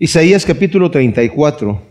Isaías capítulo 34.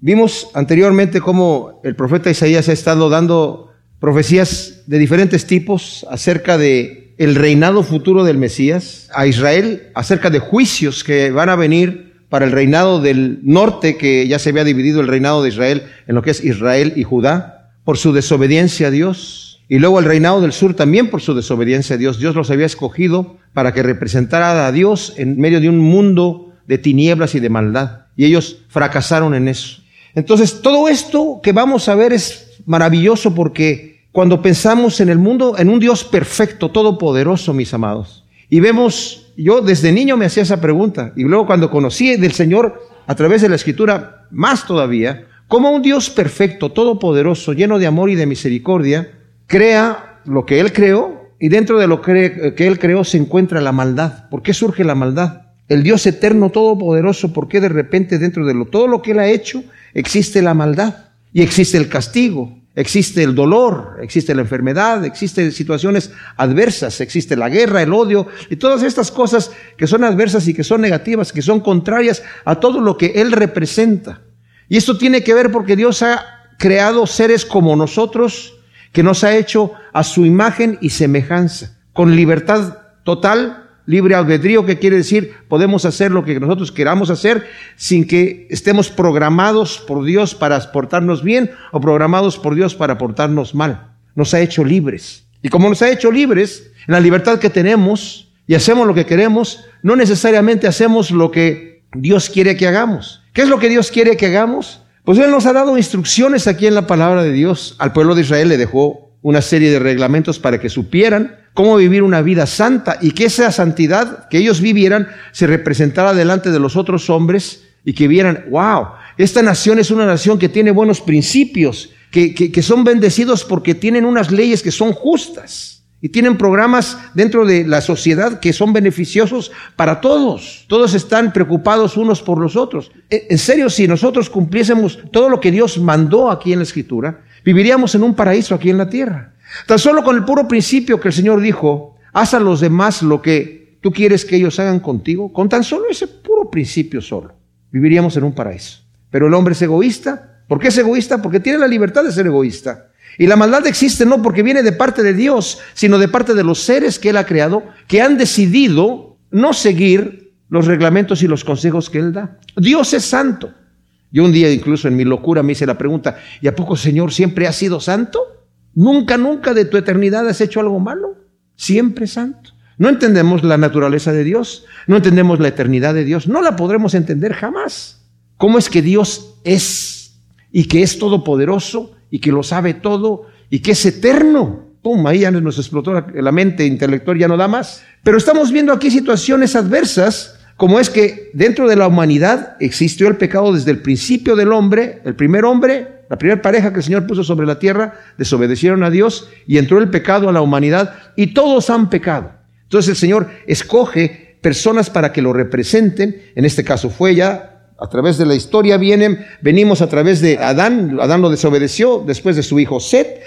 Vimos anteriormente cómo el profeta Isaías ha estado dando profecías de diferentes tipos acerca de el reinado futuro del Mesías a Israel, acerca de juicios que van a venir para el reinado del norte, que ya se había dividido el reinado de Israel en lo que es Israel y Judá, por su desobediencia a Dios, y luego el reinado del sur también por su desobediencia a Dios. Dios los había escogido para que representara a Dios en medio de un mundo de tinieblas y de maldad. Y ellos fracasaron en eso. Entonces, todo esto que vamos a ver es maravilloso porque cuando pensamos en el mundo, en un Dios perfecto, todopoderoso, mis amados, y vemos, yo desde niño me hacía esa pregunta, y luego cuando conocí del Señor a través de la Escritura, más todavía, como un Dios perfecto, todopoderoso, lleno de amor y de misericordia, crea lo que Él creó, y dentro de lo que Él creó se encuentra la maldad. ¿Por qué surge la maldad? El Dios eterno todopoderoso, ¿por qué de repente dentro de lo, todo lo que Él ha hecho existe la maldad y existe el castigo, existe el dolor, existe la enfermedad, existen situaciones adversas, existe la guerra, el odio y todas estas cosas que son adversas y que son negativas, que son contrarias a todo lo que Él representa? Y esto tiene que ver porque Dios ha creado seres como nosotros, que nos ha hecho a su imagen y semejanza, con libertad total Libre albedrío, que quiere decir podemos hacer lo que nosotros queramos hacer sin que estemos programados por Dios para portarnos bien o programados por Dios para portarnos mal. Nos ha hecho libres. Y como nos ha hecho libres, en la libertad que tenemos y hacemos lo que queremos, no necesariamente hacemos lo que Dios quiere que hagamos. ¿Qué es lo que Dios quiere que hagamos? Pues Él nos ha dado instrucciones aquí en la palabra de Dios. Al pueblo de Israel le dejó una serie de reglamentos para que supieran cómo vivir una vida santa y que esa santidad que ellos vivieran se representara delante de los otros hombres y que vieran, wow, esta nación es una nación que tiene buenos principios, que, que, son bendecidos porque tienen unas leyes que son justas y tienen programas dentro de la sociedad que son beneficiosos para todos. Todos están preocupados unos por los otros. E, en serio, si nosotros cumpliésemos todo lo que Dios mandó aquí en la Escritura, viviríamos en un paraíso aquí en la tierra. Tan solo con el puro principio que el Señor dijo, haz a los demás lo que tú quieres que ellos hagan contigo, con tan solo ese puro principio solo, viviríamos en un paraíso. Pero el hombre es egoísta. ¿Por qué es egoísta? Porque tiene la libertad de ser egoísta. Y la maldad existe no porque viene de parte de Dios, sino de parte de los seres que Él ha creado, que han decidido no seguir los reglamentos y los consejos que Él da. Dios es santo. Yo un día incluso en mi locura me hice la pregunta, ¿y a poco Señor siempre ha sido santo? Nunca, nunca de tu eternidad has hecho algo malo. Siempre santo. No entendemos la naturaleza de Dios, no entendemos la eternidad de Dios, no la podremos entender jamás. ¿Cómo es que Dios es y que es todopoderoso y que lo sabe todo y que es eterno? Pum, ahí ya nos explotó la mente intelectual, ya no da más. Pero estamos viendo aquí situaciones adversas, como es que dentro de la humanidad existió el pecado desde el principio del hombre, el primer hombre, la primera pareja que el Señor puso sobre la tierra, desobedecieron a Dios y entró el pecado a la humanidad y todos han pecado. Entonces el Señor escoge personas para que lo representen. En este caso fue ya a través de la historia vienen, venimos a través de Adán, Adán lo desobedeció, después de su hijo Set,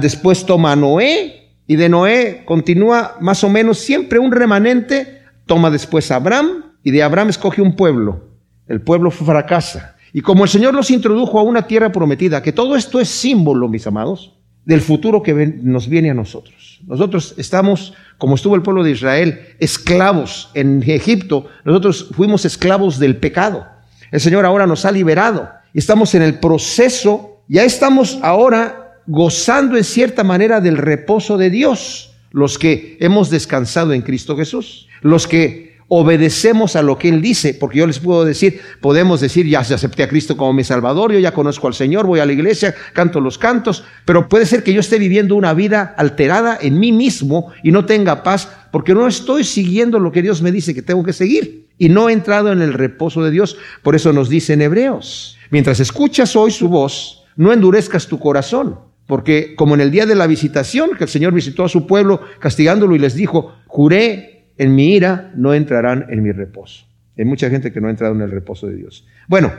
después toma a Noé, y de Noé continúa más o menos siempre un remanente, toma después a Abraham, y de Abraham escoge un pueblo. El pueblo fracasa. Y como el Señor nos introdujo a una tierra prometida, que todo esto es símbolo, mis amados, del futuro que nos viene a nosotros. Nosotros estamos, como estuvo el pueblo de Israel, esclavos en Egipto. Nosotros fuimos esclavos del pecado. El Señor ahora nos ha liberado. Estamos en el proceso, ya estamos ahora gozando en cierta manera del reposo de Dios, los que hemos descansado en Cristo Jesús, los que obedecemos a lo que Él dice, porque yo les puedo decir, podemos decir, ya acepté a Cristo como mi Salvador, yo ya conozco al Señor, voy a la iglesia, canto los cantos, pero puede ser que yo esté viviendo una vida alterada en mí mismo y no tenga paz, porque no estoy siguiendo lo que Dios me dice que tengo que seguir y no he entrado en el reposo de Dios. Por eso nos dice en Hebreos, mientras escuchas hoy su voz, no endurezcas tu corazón. Porque como en el día de la visitación, que el Señor visitó a su pueblo castigándolo y les dijo, juré en mi ira no entrarán en mi reposo. Hay mucha gente que no ha entrado en el reposo de Dios. Bueno,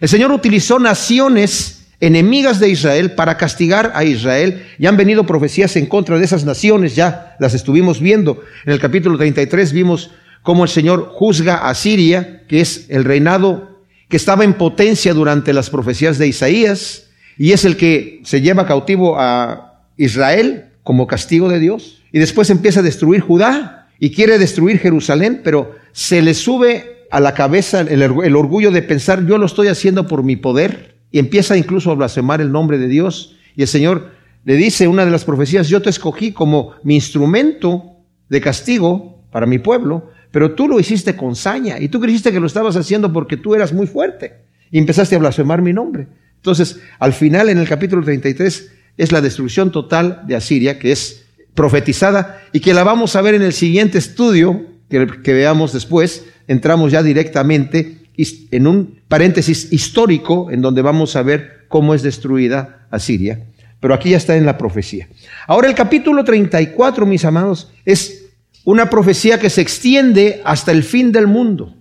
el Señor utilizó naciones enemigas de Israel para castigar a Israel. Ya han venido profecías en contra de esas naciones, ya las estuvimos viendo. En el capítulo 33 vimos cómo el Señor juzga a Siria, que es el reinado que estaba en potencia durante las profecías de Isaías, y es el que se lleva cautivo a Israel como castigo de Dios, y después empieza a destruir Judá y quiere destruir Jerusalén, pero se le sube a la cabeza el, orgullo de pensar, yo lo estoy haciendo por mi poder, y empieza incluso a blasfemar el nombre de Dios, y el Señor le dice una de las profecías, yo te escogí como mi instrumento de castigo para mi pueblo, pero tú lo hiciste con saña y tú creíste que lo estabas haciendo porque tú eras muy fuerte y empezaste a blasfemar mi nombre. Entonces, al final, en el capítulo 33, es la destrucción total de Asiria, que es profetizada y que la vamos a ver en el siguiente estudio que, veamos después. Entramos ya directamente en un paréntesis histórico en donde vamos a ver cómo es destruida Asiria pero aquí ya está en la profecía. Ahora el capítulo 34, mis amados, es una profecía que se extiende hasta el fin del mundo.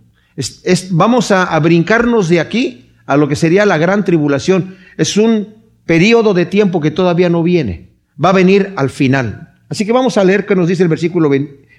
vamos a, a brincarnos de aquí a lo que sería la gran tribulación. Es un periodo de tiempo que todavía no viene. Va a venir al final. Así que vamos a leer qué nos dice el versículo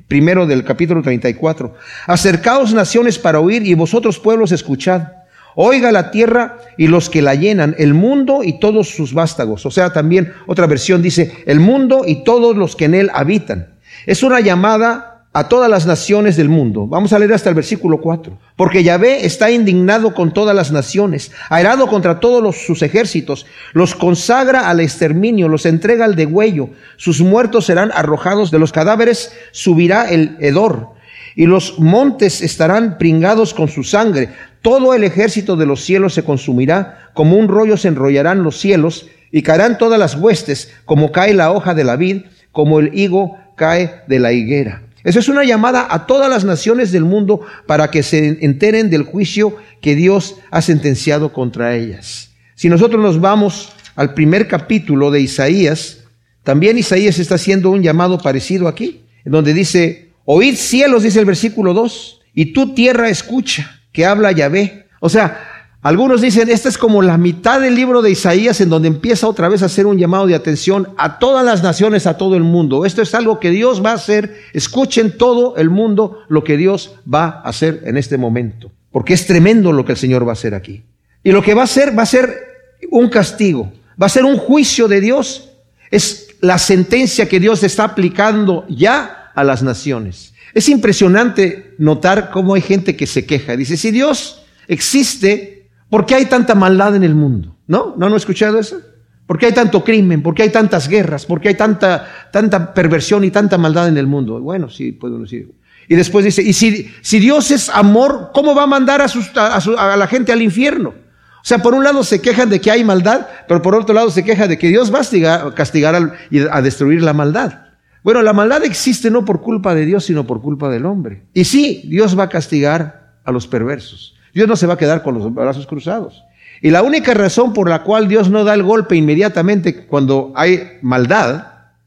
primero del capítulo 34. Acercaos naciones para oír y vosotros pueblos escuchad. Oiga la tierra y los que la llenan, el mundo y todos sus vástagos. O sea, también otra versión dice, el mundo y todos los que en él habitan. Es una llamada a todas las naciones del mundo. Vamos a leer hasta el versículo 4. Porque Yahvé está indignado con todas las naciones, airado contra todos sus ejércitos, los consagra al exterminio, los entrega al degüello, sus muertos serán arrojados de los cadáveres, subirá el hedor, y los montes estarán pringados con su sangre. Todo el ejército de los cielos se consumirá, como un rollo se enrollarán los cielos, y caerán todas las huestes, como cae la hoja de la vid, como el higo cae de la higuera. Eso es una llamada a todas las naciones del mundo para que se enteren del juicio que Dios ha sentenciado contra ellas. Si nosotros nos vamos al primer capítulo de Isaías, también Isaías está haciendo un llamado parecido aquí, en donde dice, oíd cielos, dice el versículo 2, y tu tierra escucha que habla Yahvé. O sea, algunos dicen, esta es como la mitad del libro de Isaías en donde empieza otra vez a hacer un llamado de atención a todas las naciones, a todo el mundo. Esto es algo que Dios va a hacer. Escuchen todo el mundo lo que Dios va a hacer en este momento. Porque es tremendo lo que el Señor va a hacer aquí. Y lo que va a hacer va a ser un castigo, va a ser un juicio de Dios. Es la sentencia que Dios está aplicando ya a las naciones. Es impresionante notar cómo hay gente que se queja. Dice, si Dios existe, ¿por qué hay tanta maldad en el mundo? ¿No? ¿No han escuchado eso? ¿Por qué hay tanto crimen? ¿Por qué hay tantas guerras? ¿Por qué hay tanta, tanta perversión y tanta maldad en el mundo? Bueno, sí, puedo decir. Y después dice, y si, si Dios es amor, ¿cómo va a mandar a, a, a la gente al infierno? O sea, por un lado se quejan de que hay maldad, pero por otro lado se queja de que Dios va a castigar, y a destruir la maldad. Bueno, la maldad existe no por culpa de Dios, sino por culpa del hombre. Y sí, Dios va a castigar a los perversos. Dios no se va a quedar con los brazos cruzados. Y la única razón por la cual Dios no da el golpe inmediatamente cuando hay maldad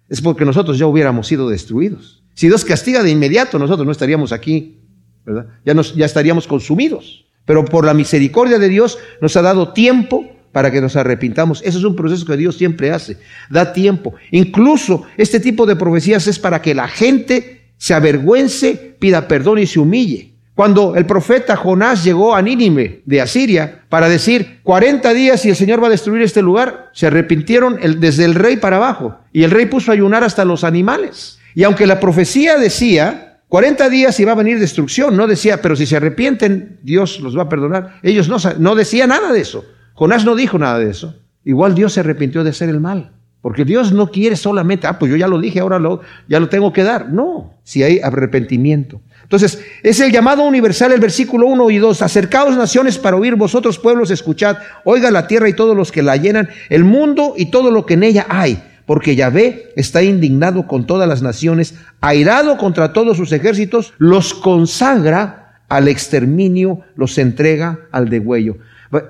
es porque nosotros ya hubiéramos sido destruidos. Si Dios castiga de inmediato, nosotros no estaríamos aquí, ¿verdad? Ya, ya estaríamos consumidos. Pero por la misericordia de Dios nos ha dado tiempo para que nos arrepintamos. Eso es un proceso que Dios siempre hace, da tiempo. Incluso este tipo de profecías es para que la gente se avergüence, pida perdón y se humille. Cuando el profeta Jonás llegó a Nínive de Asiria para decir 40 días y el Señor va a destruir este lugar, se arrepintieron desde el rey para abajo y el rey puso a ayunar hasta los animales. Y aunque la profecía decía 40 días y va a venir destrucción, no decía, pero si se arrepienten, Dios los va a perdonar. Ellos no, no decían nada de eso. Jonás no dijo nada de eso. Igual Dios se arrepintió de hacer el mal. Porque Dios no quiere solamente, ah, pues yo ya lo dije, ahora lo, ya lo tengo que dar. No, si hay arrepentimiento. Entonces, es el llamado universal, el versículo 1 y 2. Acercaos naciones para oír, vosotros pueblos, escuchad. Oiga la tierra y todos los que la llenan, el mundo y todo lo que en ella hay. Porque Yahvé está indignado con todas las naciones, airado contra todos sus ejércitos, los consagra al exterminio, los entrega al degüello.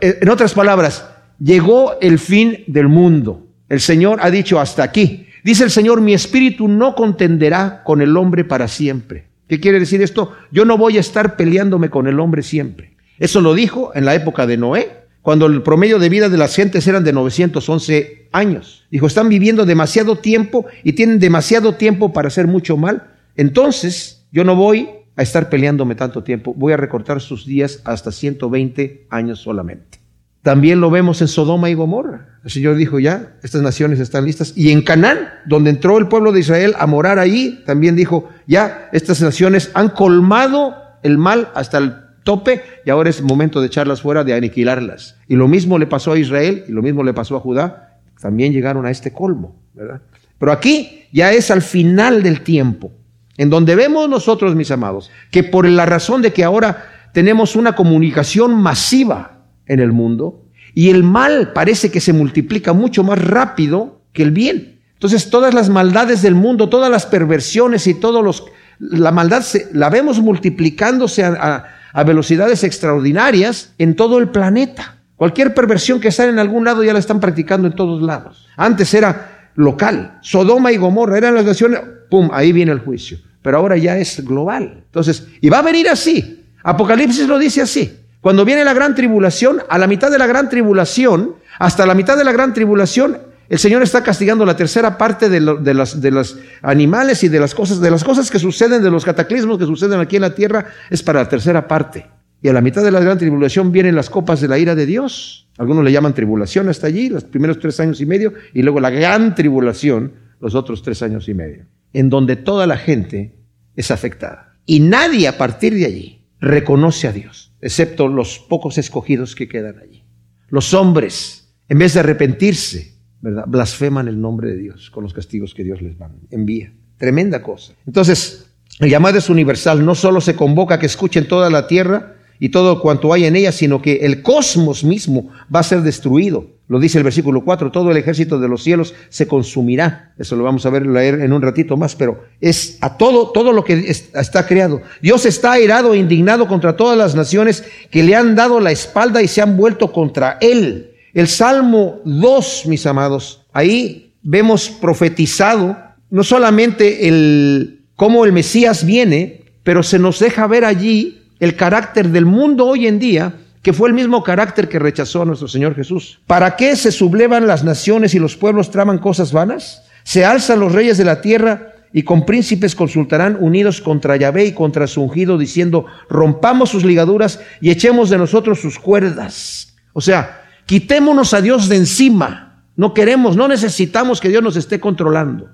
En otras palabras, llegó el fin del mundo. El Señor ha dicho hasta aquí. Dice el Señor, mi espíritu no contenderá con el hombre para siempre. ¿Qué quiere decir esto? Yo no voy a estar peleándome con el hombre siempre. Eso lo dijo en la época de Noé, cuando el promedio de vida de las gentes eran de 911 años. Dijo, están viviendo demasiado tiempo y tienen demasiado tiempo para hacer mucho mal. Entonces, yo no voy a estar peleándome tanto tiempo. Voy a recortar sus días hasta 120 años solamente. También lo vemos en Sodoma y Gomorra. El Señor dijo ya, estas naciones están listas. Y en Canaán, donde entró el pueblo de Israel a morar ahí, también dijo, ya, estas naciones han colmado el mal hasta el tope y ahora es momento de echarlas fuera, de aniquilarlas. Y lo mismo le pasó a Israel y lo mismo le pasó a Judá. También llegaron a este colmo, ¿verdad? Pero aquí ya es al final del tiempo, en donde vemos nosotros, mis amados, que por la razón de que ahora tenemos una comunicación masiva en el mundo y el mal parece que se multiplica mucho más rápido que el bien. Entonces todas las maldades del mundo, todas las perversiones y todos los la maldad la vemos multiplicándose a, velocidades extraordinarias en todo el planeta. Cualquier perversión que sale en algún lado ya la están practicando en todos lados. Antes era local. Sodoma y Gomorra eran las naciones, ¡pum! Ahí viene el juicio. Pero ahora ya es global. Entonces, y va a venir así. Apocalipsis lo dice así. Cuando viene la gran tribulación, a la mitad de la gran tribulación, hasta la mitad de la gran tribulación, el Señor está castigando la tercera parte de, de, las, animales y de las cosas, de las cosas que suceden, de los cataclismos que suceden aquí en la tierra, es para la tercera parte. Y a la mitad de la gran tribulación vienen las copas de la ira de Dios. Algunos le llaman tribulación hasta allí, los primeros tres años y medio, y luego la gran tribulación, los otros tres años y medio, en donde toda la gente es afectada. Y nadie a partir de allí reconoce a Dios, excepto los pocos escogidos que quedan allí. Los hombres, en vez de arrepentirse, ¿verdad? blasfeman el nombre de Dios con los castigos que Dios les envía. Tremenda cosa. Entonces, el llamado es universal, no solo se convoca a que escuchen toda la tierra, y todo cuanto hay en ella, sino que el cosmos mismo va a ser destruido. Lo dice el versículo 4, todo el ejército de los cielos se consumirá. Eso lo vamos a ver leer en un ratito más, pero es a todo, todo lo que está creado. Dios está airado e indignado contra todas las naciones que le han dado la espalda y se han vuelto contra él. El Salmo 2, mis amados, ahí vemos profetizado no solamente el cómo el Mesías viene, pero se nos deja ver allí el carácter del mundo hoy en día, que fue el mismo carácter que rechazó a nuestro Señor Jesús. ¿Para qué se sublevan las naciones y los pueblos traman cosas vanas? Se alzan los reyes de la tierra y con príncipes consultarán unidos contra Yahvé y contra su ungido, diciendo, rompamos sus ligaduras y echemos de nosotros sus cuerdas. O sea, quitémonos a Dios de encima. No queremos, no necesitamos que Dios nos esté controlando.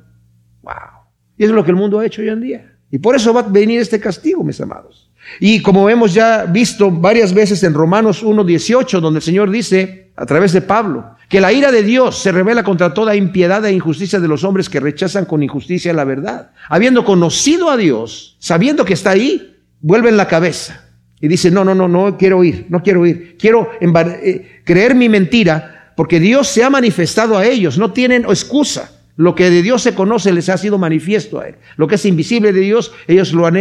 Wow. Y es lo que el mundo ha hecho hoy en día. Y por eso va a venir este castigo, mis amados. Y como hemos ya visto varias veces en Romanos 1.18, donde el Señor dice, a través de Pablo, que la ira de Dios se revela contra toda impiedad e injusticia de los hombres que rechazan con injusticia la verdad. Habiendo conocido a Dios, sabiendo que está ahí, vuelven la cabeza y dicen, no, no, no, no quiero ir, no quiero ir, quiero eh, creer mi mentira, porque Dios se ha manifestado a ellos, no tienen excusa. Lo que de Dios se conoce les ha sido manifiesto a él. Lo que es invisible de Dios, ellos lo han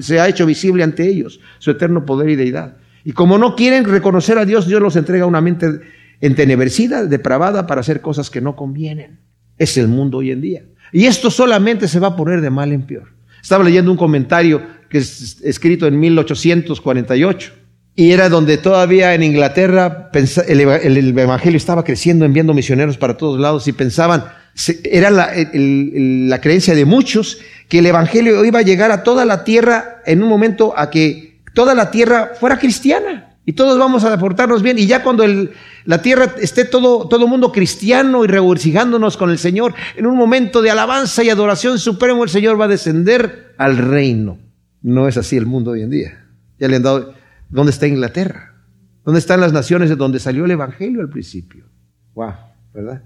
se ha hecho visible ante ellos, su eterno poder y deidad. Y como no quieren reconocer a Dios, Dios los entrega a una mente entenebrecida, depravada, para hacer cosas que no convienen. Es el mundo hoy en día. Y esto solamente se va a poner de mal en peor. Estaba leyendo un comentario que es escrito en 1848 y era donde todavía en Inglaterra el Evangelio estaba creciendo, enviando misioneros para todos lados y pensaban, era la, creencia de muchos que el Evangelio iba a llegar a toda la tierra en un momento a que toda la tierra fuera cristiana y todos vamos a portarnos bien y ya cuando la tierra esté todo todo mundo cristiano y regocijándonos con el Señor en un momento de alabanza y adoración supremo el Señor va a descender al reino. No es así el mundo hoy en día. Ya le han dado ¿dónde está Inglaterra? ¿Dónde están las naciones de donde salió el evangelio al principio? Wow, ¿verdad?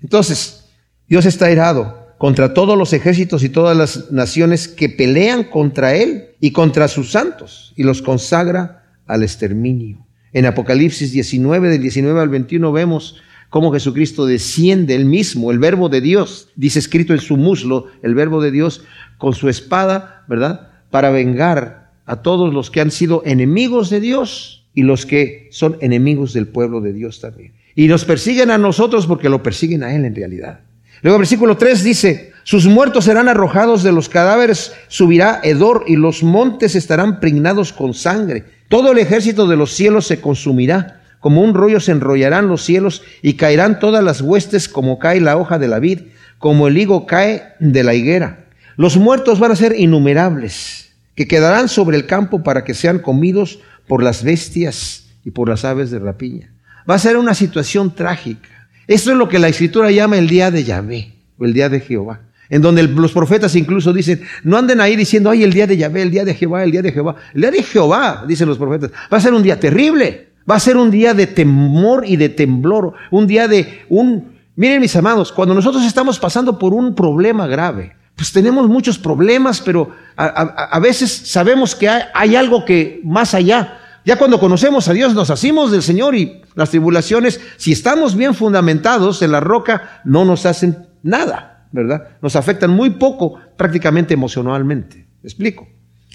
Entonces, Dios está irado contra todos los ejércitos y todas las naciones que pelean contra Él y contra sus santos y los consagra al exterminio. En Apocalipsis 19, del 19 al 21 vemos cómo Jesucristo desciende él mismo, el verbo de Dios, dice escrito en su muslo, el verbo de Dios, con su espada, ¿verdad? Para vengar a todos los que han sido enemigos de Dios y los que son enemigos del pueblo de Dios también. Y nos persiguen a nosotros porque lo persiguen a Él en realidad. Luego versículo 3 dice, sus muertos serán arrojados de los cadáveres, subirá hedor y los montes estarán pregnados con sangre. Todo el ejército de los cielos se consumirá. Como un rollo se enrollarán los cielos y caerán todas las huestes como cae la hoja de la vid, como el higo cae de la higuera. Los muertos van a ser innumerables. que quedarán sobre el campo para que sean comidos por las bestias y por las aves de rapiña. Va a ser una situación trágica. Esto es lo que la escritura llama el día de Yahvé o el día de Jehová. En donde los profetas incluso dicen, no anden ahí diciendo, ay, el día de Yahvé, el día de Jehová, el día de Jehová. El día de Jehová, dicen los profetas, va a ser un día terrible. Va a ser un día de temor y de temblor. Un día de un... Miren mis amados, cuando nosotros estamos pasando por un problema grave, pues tenemos muchos problemas, pero a, veces sabemos que hay, hay algo que más allá. Ya cuando conocemos a Dios nos hacemos del Señor y las tribulaciones, si estamos bien fundamentados en la roca, no nos hacen nada, ¿verdad? Nos afectan muy poco prácticamente emocionalmente. ¿Me explico?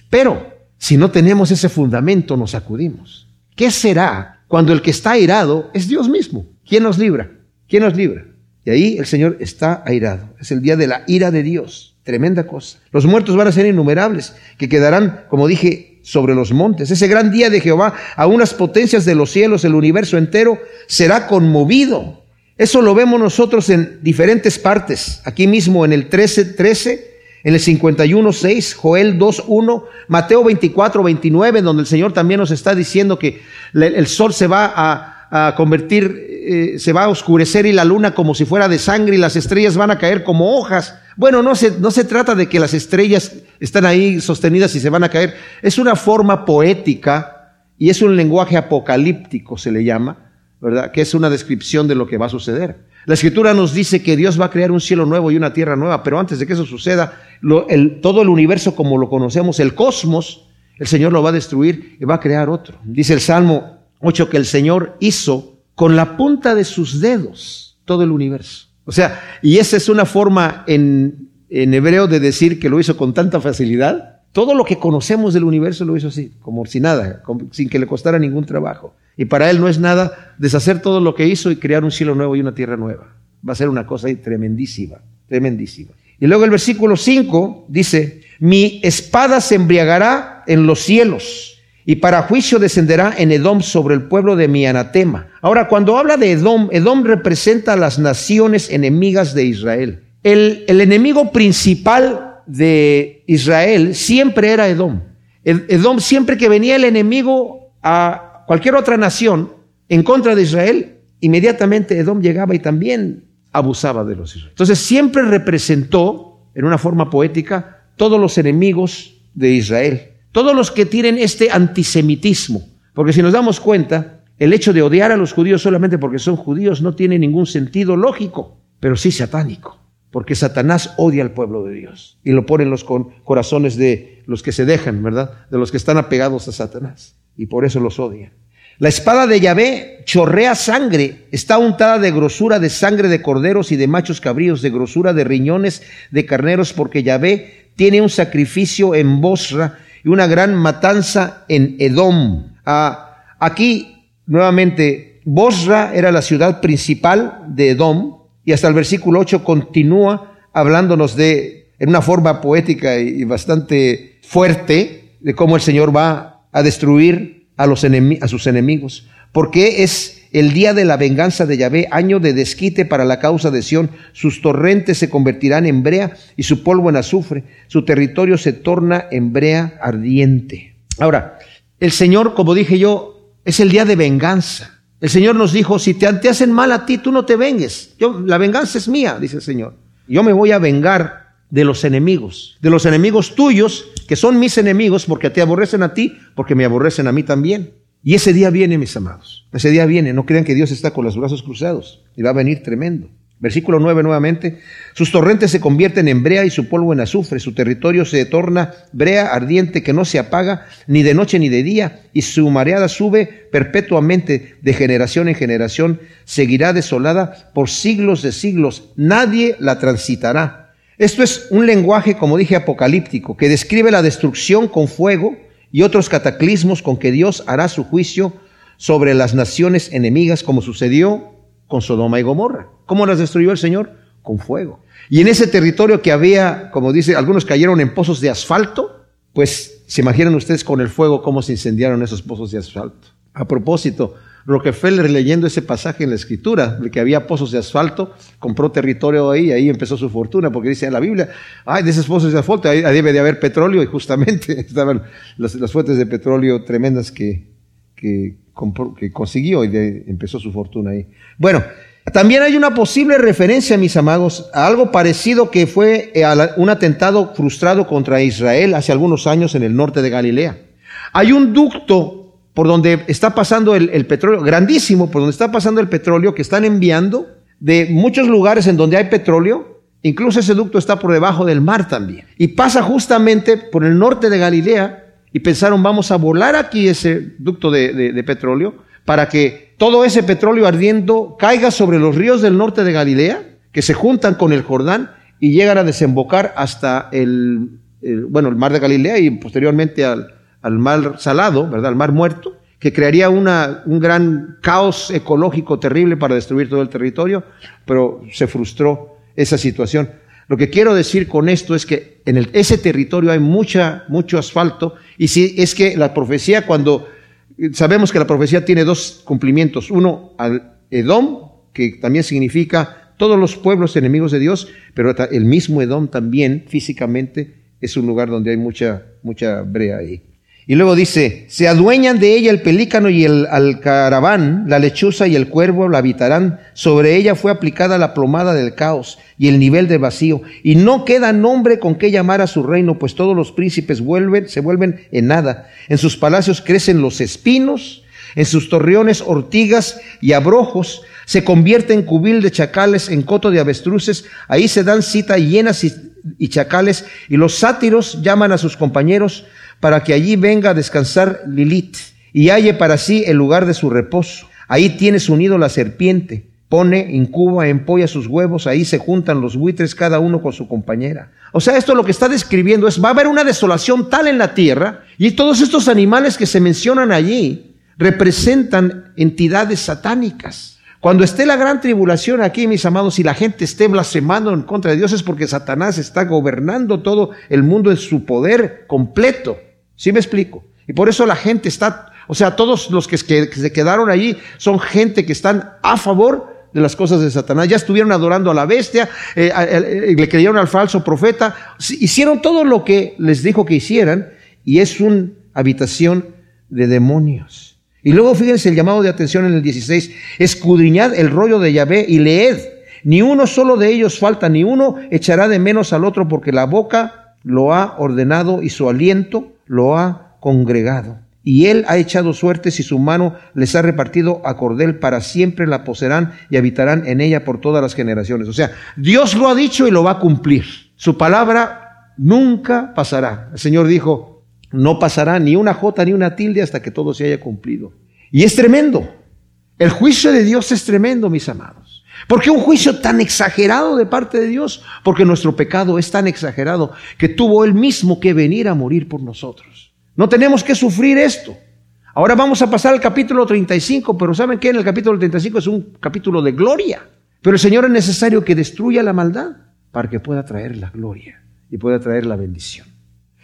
Pero si no tenemos ese fundamento, nos sacudimos. ¿Qué será cuando el que está airado es Dios mismo? ¿Quién nos libra? ¿Quién nos libra? Y ahí el Señor está airado. Es el día de la ira de Dios. Tremenda cosa. Los muertos van a ser innumerables, que quedarán, como dije, sobre los montes. Ese gran día de Jehová, a unas potencias de los cielos, el universo entero, será conmovido. Eso lo vemos nosotros en diferentes partes. Aquí mismo en el 13, 13, en el 51, 6, Joel 2, 1, Mateo 24, 29, donde el Señor también nos está diciendo que el sol se va a, convertir, eh, se va a oscurecer y la luna como si fuera de sangre y las estrellas van a caer como hojas. Bueno, no se, no se trata de que las estrellas están ahí sostenidas y se van a caer. Es una forma poética y es un lenguaje apocalíptico, se le llama, ¿verdad? Que es una descripción de lo que va a suceder. La escritura nos dice que Dios va a crear un cielo nuevo y una tierra nueva, pero antes de que eso suceda, todo el universo como lo conocemos, el cosmos, el Señor lo va a destruir y va a crear otro. Dice el Salmo 8 que el Señor hizo con la punta de sus dedos todo el universo. O sea, y esa es una forma en, hebreo de decir que lo hizo con tanta facilidad. Todo lo que conocemos del universo lo hizo así, como si nada, sin que le costara ningún trabajo. Y para él no es nada deshacer todo lo que hizo y crear un cielo nuevo y una tierra nueva. Va a ser una cosa tremendísima, tremendísima. Y luego el versículo 5 dice, mi espada se embriagará en los cielos y para juicio descenderá en Edom sobre el pueblo de mi anatema. Ahora, cuando habla de Edom, Edom representa a las naciones enemigas de Israel. El, enemigo principal de Israel siempre era Edom. Edom, siempre que venía el enemigo a cualquier otra nación en contra de Israel, inmediatamente Edom llegaba y también abusaba de los israelíes. Entonces siempre representó, en una forma poética, todos los enemigos de Israel. Todos los que tienen este antisemitismo, porque si nos damos cuenta, el hecho de odiar a los judíos solamente porque son judíos no tiene ningún sentido lógico, pero sí satánico, porque Satanás odia al pueblo de Dios y lo pone en los corazones de los que se dejan, ¿verdad? De los que están apegados a Satanás y por eso los odia. La espada de Yahvé chorrea sangre, está untada de grosura de sangre de corderos y de machos cabríos, de grosura de riñones de carneros, porque Yahvé tiene un sacrificio en Bosra y una gran matanza en Edom. Ah, aquí, nuevamente, Bosra era la ciudad principal de Edom y hasta el versículo 8 continúa hablándonos de, en una forma poética y bastante fuerte, de cómo el Señor va a destruir a, los a sus enemigos, porque es el día de la venganza de Yahvé, año de desquite para la causa de Sión. Sus torrentes se convertirán en brea y su polvo en azufre. Su territorio se torna en brea ardiente. Ahora, el Señor, como dije yo, es el día de venganza. El Señor nos dijo, si te, hacen mal a ti, tú no te vengues. Yo, la venganza es mía, dice el Señor. Yo me voy a vengar de los enemigos, de los enemigos tuyos, que son mis enemigos, porque te aborrecen a ti, porque me aborrecen a mí también. Y ese día viene, mis amados. Ese día viene. No crean que Dios está con los brazos cruzados. Y va a venir tremendo. Versículo 9 nuevamente. Sus torrentes se convierten en brea y su polvo en azufre. Su territorio se torna brea ardiente que no se apaga ni de noche ni de día. Y su mareada sube perpetuamente de generación en generación. Seguirá desolada por siglos de siglos. Nadie la transitará. Esto es un lenguaje, como dije, apocalíptico, que describe la destrucción con fuego y otros cataclismos con que Dios hará su juicio sobre las naciones enemigas, como sucedió con Sodoma y Gomorra. ¿Cómo las destruyó el Señor? Con fuego. Y en ese territorio que había, como dice, algunos cayeron en pozos de asfalto, pues se imaginan ustedes con el fuego cómo se incendiaron esos pozos de asfalto. A propósito, Rockefeller leyendo ese pasaje en la escritura, de que había pozos de asfalto, compró territorio ahí ahí empezó su fortuna, porque dice en la Biblia, ay, de esos pozos de asfalto ahí debe de haber petróleo y justamente estaban las, fuentes de petróleo tremendas que, que consiguió y empezó su fortuna ahí. Bueno, también hay una posible referencia, mis amados, a algo parecido que fue eh, un atentado frustrado contra Israel hace algunos años en el norte de Galilea. Hay un ducto por donde está pasando el, petróleo, grandísimo, por donde está pasando el petróleo que están enviando de muchos lugares en donde hay petróleo. Incluso ese ducto está por debajo del mar también. Y pasa justamente por el norte de Galilea y pensaron, vamos a volar aquí ese ducto de petróleo para que todo ese petróleo ardiendo caiga sobre los ríos del norte de Galilea, que se juntan con el Jordán y llegan a desembocar hasta el, bueno, el mar de Galilea y posteriormente al, mar salado, ¿verdad? Al mar muerto, que crearía una, un gran caos ecológico terrible para destruir todo el territorio, pero se frustró esa situación. Lo que quiero decir con esto es que en ese territorio hay mucha, mucho asfalto y si es que la profecía cuando sabemos que la profecía tiene dos cumplimientos. Uno, al Edom, que también significa todos los pueblos enemigos de Dios, pero el mismo Edom también físicamente es un lugar donde hay mucha, mucha brea ahí. Y luego dice, se adueñan de ella el pelícano y el alcaraván, la lechuza y el cuervo la habitarán. Sobre ella fue aplicada la plomada del caos y el nivel de vacío. Y no queda nombre con que llamar a su reino, pues todos los príncipes vuelven, se vuelven en nada. En sus palacios crecen los espinos, en sus torreones ortigas y abrojos. Se convierte en cubil de chacales, en coto de avestruces. Ahí se dan cita llenas y chacales. Y los sátiros llaman a sus compañeros para que allí venga a descansar Lilith y halle para sí el lugar de su reposo. Ahí tiene su nido la serpiente, pone, incuba, empolla sus huevos, ahí se juntan los buitres cada uno con su compañera. O sea, esto lo que está describiendo es, va a haber una desolación tal en la tierra y todos estos animales que se mencionan allí representan entidades satánicas. Cuando esté la gran tribulación aquí, mis amados, y la gente esté blasfemando en contra de Dios, es porque Satanás está gobernando todo el mundo en su poder completo. ¿Sí me explico? Y por eso la gente está, o sea, todos los que, se quedaron allí son gente que están a favor de las cosas de Satanás. Ya estuvieron adorando a la bestia, eh, eh, le creyeron al falso profeta, hicieron todo lo que les dijo que hicieran y es una habitación de demonios. Y luego fíjense el llamado de atención en el 16, escudriñad el rollo de Yahvé y leed, ni uno solo de ellos falta, ni uno echará de menos al otro porque la boca lo ha ordenado y su aliento lo ha congregado. Y él ha echado suertes y su mano les ha repartido a cordel para siempre la poseerán y habitarán en ella por todas las generaciones. O sea, Dios lo ha dicho y lo va a cumplir. Su palabra nunca pasará. El Señor dijo, no pasará ni una jota ni una tilde hasta que todo se haya cumplido. Y es tremendo. El juicio de Dios es tremendo, mis amados. ¿Por qué un juicio tan exagerado de parte de Dios? Porque nuestro pecado es tan exagerado que tuvo Él mismo que venir a morir por nosotros. No tenemos que sufrir esto. Ahora vamos a pasar al capítulo 35, pero ¿saben qué? En el capítulo 35 es un capítulo de gloria. Pero el Señor es necesario que destruya la maldad para que pueda traer la gloria y pueda traer la bendición.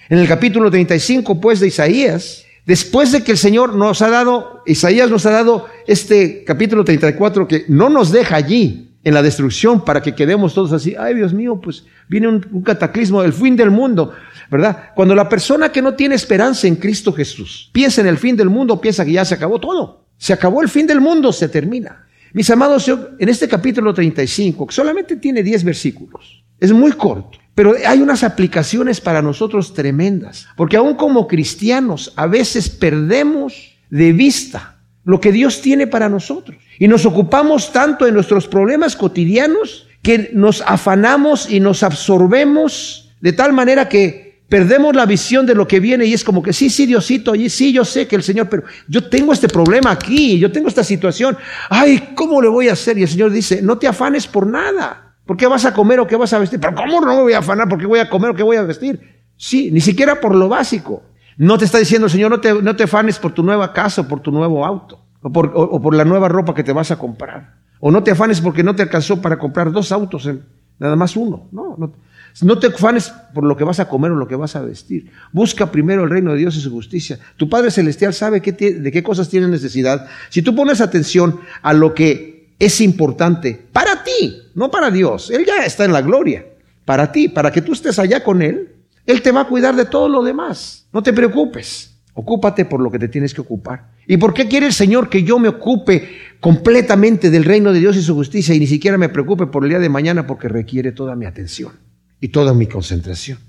En el capítulo 35, pues, de Isaías, después de que el Señor nos ha dado, Isaías nos ha dado este capítulo 34 que no nos deja allí en la destrucción para que quedemos todos así, ay Dios mío, pues viene un, cataclismo, el fin del mundo, ¿verdad? Cuando la persona que no tiene esperanza en Cristo Jesús piensa en el fin del mundo, piensa que ya se acabó todo, se acabó el fin del mundo, se termina. Mis amados, en este capítulo 35, que solamente tiene 10 versículos, es muy corto, pero hay unas aplicaciones para nosotros tremendas, porque aún como cristianos a veces perdemos de vista lo que Dios tiene para nosotros. Y nos ocupamos tanto en nuestros problemas cotidianos que nos afanamos y nos absorbemos de tal manera que perdemos la visión de lo que viene y es como que sí, sí, Diosito, y sí, yo sé que el Señor, pero yo tengo este problema aquí, yo tengo esta situación, ay, ¿cómo le voy a hacer? Y el Señor dice, no te afanes por nada, ¿por qué vas a comer o qué vas a vestir? Pero ¿cómo no me voy a afanar? ¿Por qué voy a comer o qué voy a vestir? Sí, ni siquiera por lo básico. No te está diciendo, Señor, no te, no te fanes por tu nueva casa o por tu nuevo auto, o por, o, por, la nueva ropa que te vas a comprar. O no te afanes porque no te alcanzó para comprar dos autos, en, nada más uno. No, no. No te afanes por lo que vas a comer o lo que vas a vestir. Busca primero el reino de Dios y su justicia. Tu Padre Celestial sabe de qué cosas tienes necesidad. Si tú pones atención a lo que es importante para ti, no para Dios, Él ya está en la gloria. Para ti, para que tú estés allá con Él, Él te va a cuidar de todo lo demás. No te preocupes. Ocúpate por lo que te tienes que ocupar. ¿Y por qué quiere el Señor que yo me ocupe completamente del reino de Dios y su justicia y ni siquiera me preocupe por el día de mañana porque requiere toda mi atención y toda mi concentración?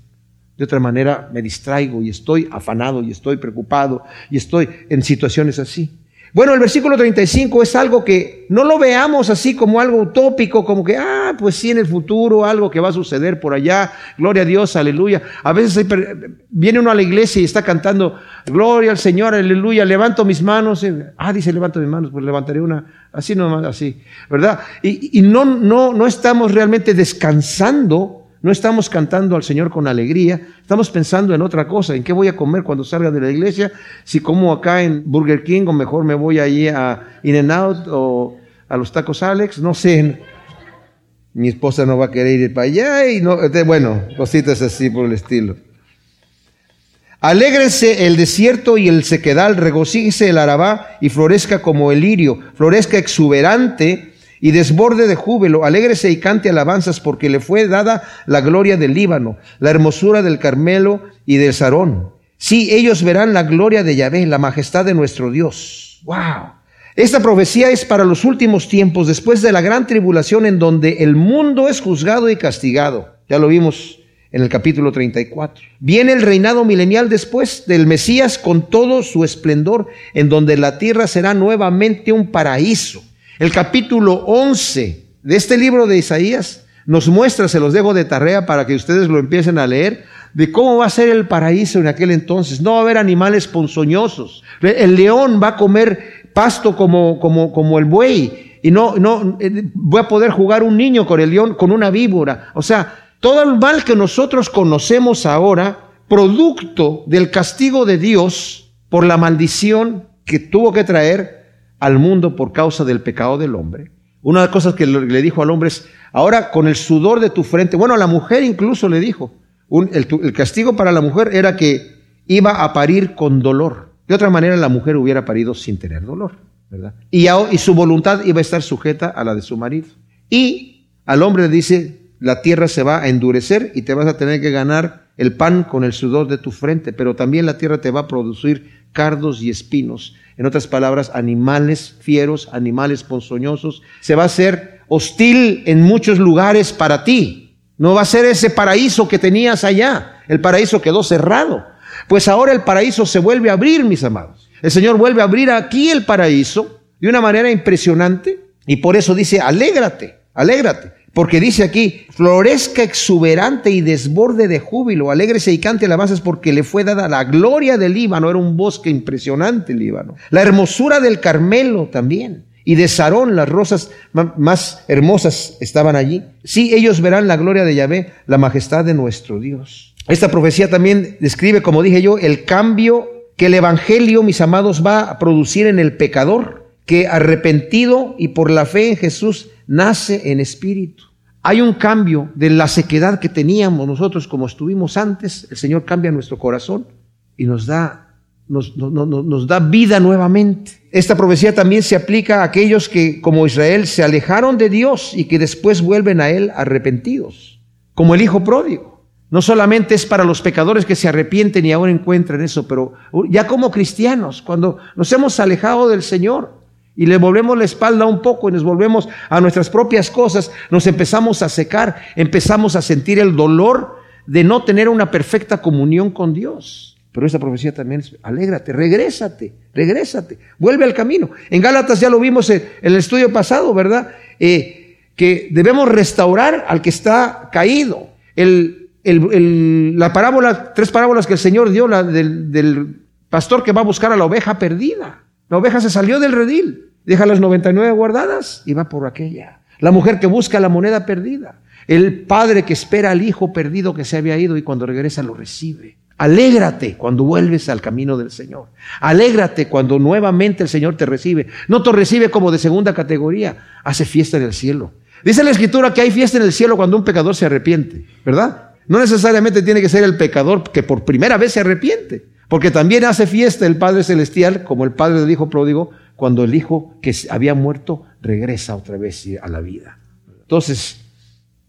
De otra manera me distraigo y estoy afanado y estoy preocupado y estoy en situaciones así. Bueno, el versículo 35 es algo que no lo veamos así como algo utópico, como que, ah, pues sí, en el futuro algo que va a suceder por allá, gloria a Dios, aleluya. A veces viene uno a la iglesia y está cantando, gloria al Señor, aleluya, levanto mis manos. Ah, dice, levanto mis manos, pues levantaré una, así nomás, así, ¿verdad? Y, y no, no, no estamos realmente descansando no estamos cantando al Señor con alegría, estamos pensando en otra cosa, en qué voy a comer cuando salga de la iglesia, si como acá en Burger King o mejor me voy allí a In n Out o a los tacos Alex, no sé. Mi esposa no va a querer ir para allá y no, bueno, cositas así por el estilo. Alégrense el desierto y el sequedal, regocíjese el arabá y florezca como el lirio, florezca exuberante y desborde de júbilo, alégrese y cante alabanzas porque le fue dada la gloria del Líbano, la hermosura del Carmelo y del Sarón. Sí, ellos verán la gloria de Yahvé, la majestad de nuestro Dios. Wow. Esta profecía es para los últimos tiempos, después de la gran tribulación en donde el mundo es juzgado y castigado. Ya lo vimos en el capítulo 34. Viene el reinado milenial después del Mesías con todo su esplendor, en donde la tierra será nuevamente un paraíso. El capítulo 11 de este libro de Isaías nos muestra, se los dejo de tarea para que ustedes lo empiecen a leer, de cómo va a ser el paraíso en aquel entonces. No va a haber animales ponzoñosos. El león va a comer pasto como, como, como el buey. Y no, no, eh, voy a poder jugar un niño con el león, con una víbora. O sea, todo el mal que nosotros conocemos ahora, producto del castigo de Dios por la maldición que tuvo que traer al mundo por causa del pecado del hombre. Una de las cosas que le dijo al hombre es, ahora con el sudor de tu frente, bueno, a la mujer incluso le dijo, el, castigo para la mujer era que iba a parir con dolor. De otra manera la mujer hubiera parido sin tener dolor, ¿verdad? Y, y su voluntad iba a estar sujeta a la de su marido. Y al hombre le dice, la tierra se va a endurecer y te vas a tener que ganar el pan con el sudor de tu frente, pero también la tierra te va a producir cardos y espinos. En otras palabras, animales fieros, animales ponzoñosos. Se va a hacer hostil en muchos lugares para ti. No va a ser ese paraíso que tenías allá. El paraíso quedó cerrado. Pues ahora el paraíso se vuelve a abrir, mis amados. El Señor vuelve a abrir aquí el paraíso de una manera impresionante y por eso dice, alégrate, alégrate. Porque dice aquí, florezca exuberante y desborde de júbilo, alégrese y cante alabanzas porque le fue dada la gloria del Líbano, era un bosque impresionante el Líbano. La hermosura del Carmelo también. Y de Sarón las rosas más hermosas estaban allí. Sí, ellos verán la gloria de Yahvé, la majestad de nuestro Dios. Esta profecía también describe, como dije yo, el cambio que el Evangelio, mis amados, va a producir en el pecador, que arrepentido y por la fe en Jesús nace en espíritu. Hay un cambio de la sequedad que teníamos nosotros como estuvimos antes. El Señor cambia nuestro corazón y nos da, nos, nos da vida nuevamente. Esta profecía también se aplica a aquellos que, como Israel, se alejaron de Dios y que después vuelven a Él arrepentidos, como el Hijo pródigo. No solamente es para los pecadores que se arrepienten y ahora encuentran eso, pero ya como cristianos, cuando nos hemos alejado del Señor, y le volvemos la espalda un poco y nos volvemos a nuestras propias cosas, nos empezamos a secar, empezamos a sentir el dolor de no tener una perfecta comunión con Dios. Pero esta profecía también es, alégrate, regrésate, regrésate, vuelve al camino. En Gálatas ya lo vimos en el estudio pasado, ¿verdad? Eh, que debemos restaurar al que está caído. la parábola, tres parábolas que el Señor dio, la del, del pastor que va a buscar a la oveja perdida. La oveja se salió del redil deja las 99 guardadas y va por aquella. La mujer que busca la moneda perdida. El padre que espera al hijo perdido que se había ido y cuando regresa lo recibe. Alégrate cuando vuelves al camino del Señor. Alégrate cuando nuevamente el Señor te recibe. No te recibe como de segunda categoría. Hace fiesta en el cielo. Dice la escritura que hay fiesta en el cielo cuando un pecador se arrepiente, ¿verdad? No necesariamente tiene que ser el pecador que por primera vez se arrepiente, porque también hace fiesta el Padre Celestial, como el Padre del Hijo pródigo, cuando el Hijo que había muerto regresa otra vez a la vida. Entonces,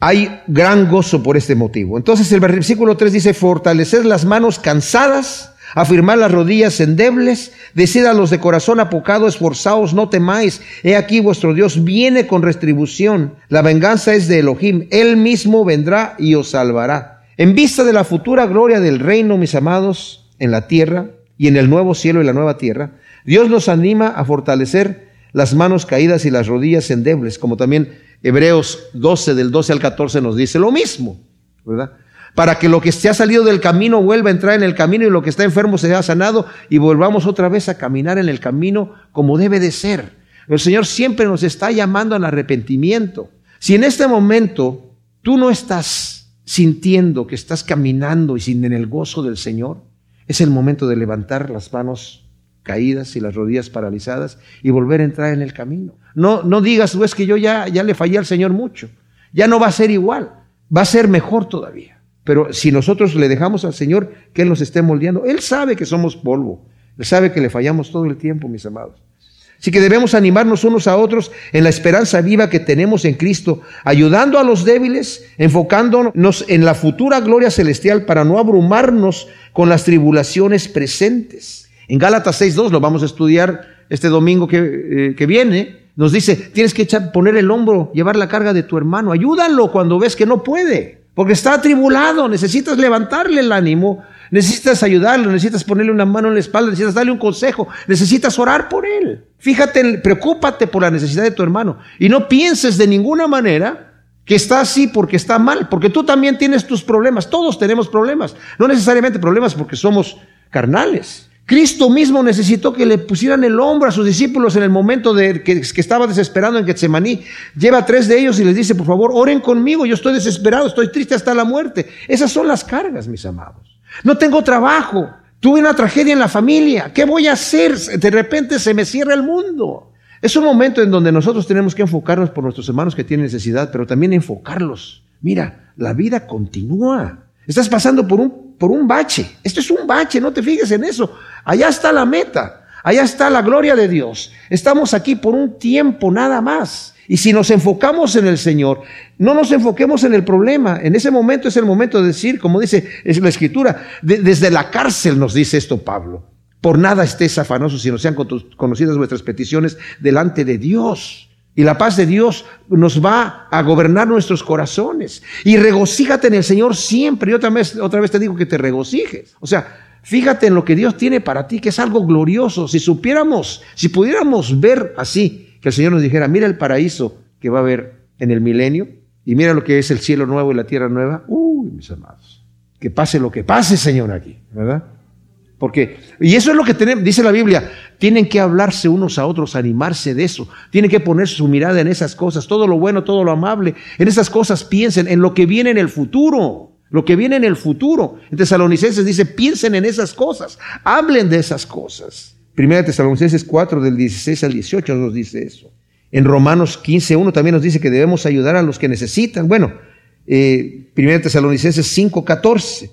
hay gran gozo por este motivo. Entonces el versículo 3 dice, fortalecer las manos cansadas, afirmar las rodillas endebles, decid a los de corazón apocado, esforzaos, no temáis, he aquí vuestro Dios viene con retribución, la venganza es de Elohim, él mismo vendrá y os salvará. En vista de la futura gloria del reino, mis amados, en la tierra y en el nuevo cielo y la nueva tierra, Dios nos anima a fortalecer las manos caídas y las rodillas endebles, como también Hebreos 12 del 12 al 14 nos dice lo mismo, ¿verdad? Para que lo que se ha salido del camino vuelva a entrar en el camino y lo que está enfermo se haya sanado y volvamos otra vez a caminar en el camino como debe de ser. El Señor siempre nos está llamando al arrepentimiento. Si en este momento tú no estás sintiendo que estás caminando y sin en el gozo del Señor, es el momento de levantar las manos caídas y las rodillas paralizadas y volver a entrar en el camino. No, no digas, es que yo ya, ya le fallé al Señor mucho. Ya no va a ser igual, va a ser mejor todavía. Pero si nosotros le dejamos al Señor que Él nos esté moldeando, Él sabe que somos polvo, Él sabe que le fallamos todo el tiempo, mis amados. Así que debemos animarnos unos a otros en la esperanza viva que tenemos en Cristo, ayudando a los débiles, enfocándonos en la futura gloria celestial para no abrumarnos con las tribulaciones presentes. En Gálatas 6.2 lo vamos a estudiar este domingo que, eh, viene. Nos dice, tienes que echar, poner el hombro, llevar la carga de tu hermano. Ayúdalo cuando ves que no puede, porque está atribulado. Necesitas levantarle el ánimo, necesitas ayudarlo, necesitas ponerle una mano en la espalda, necesitas darle un consejo, necesitas orar por él. Fíjate, preocúpate por la necesidad de tu hermano y no pienses de ninguna manera que está así porque está mal, porque tú también tienes tus problemas, todos tenemos problemas, no necesariamente problemas porque somos carnales. Cristo mismo necesitó que le pusieran el hombro a sus discípulos en el momento de que, estaba desesperado en Getsemaní. Lleva tres de ellos y les dice, por favor, oren conmigo, yo estoy desesperado, estoy triste hasta la muerte. Esas son las cargas, mis amados. No tengo trabajo, tuve una tragedia en la familia, ¿qué voy a hacer? De repente se me cierra el mundo. Es un momento en donde nosotros tenemos que enfocarnos por nuestros hermanos que tienen necesidad, pero también enfocarlos. Mira, la vida continúa. Estás pasando por un, por un bache. Esto es un bache, no te fijes en eso. Allá está la meta. Allá está la gloria de Dios. Estamos aquí por un tiempo nada más. Y si nos enfocamos en el Señor, no nos enfoquemos en el problema. En ese momento es el momento de decir, como dice la Escritura, desde la cárcel nos dice esto Pablo. Por nada estés afanoso, sino sean conocidas vuestras peticiones delante de Dios. Y la paz de Dios nos va a gobernar nuestros corazones. Y regocíjate en el Señor siempre. Y otra vez, otra vez te digo que te regocijes. O sea, fíjate en lo que Dios tiene para ti, que es algo glorioso. Si supiéramos, si pudiéramos ver así, que el Señor nos dijera, mira el paraíso que va a haber en el milenio, y mira lo que es el cielo nuevo y la tierra nueva. Uy, mis amados, que pase lo que pase, Señor, aquí, ¿verdad? Porque, y eso es lo que tenemos, dice la Biblia, tienen que hablarse unos a otros, animarse de eso, tienen que poner su mirada en esas cosas, todo lo bueno, todo lo amable, en esas cosas piensen, en lo que viene en el futuro, lo que viene en el futuro. En Tesalonicenses dice, piensen en esas cosas, hablen de esas cosas. Primera Tesalonicenses 4 del 16 al 18 nos dice eso. En Romanos 15, 1 también nos dice que debemos ayudar a los que necesitan. Bueno, eh, Primera Tesalonicenses 5, 14.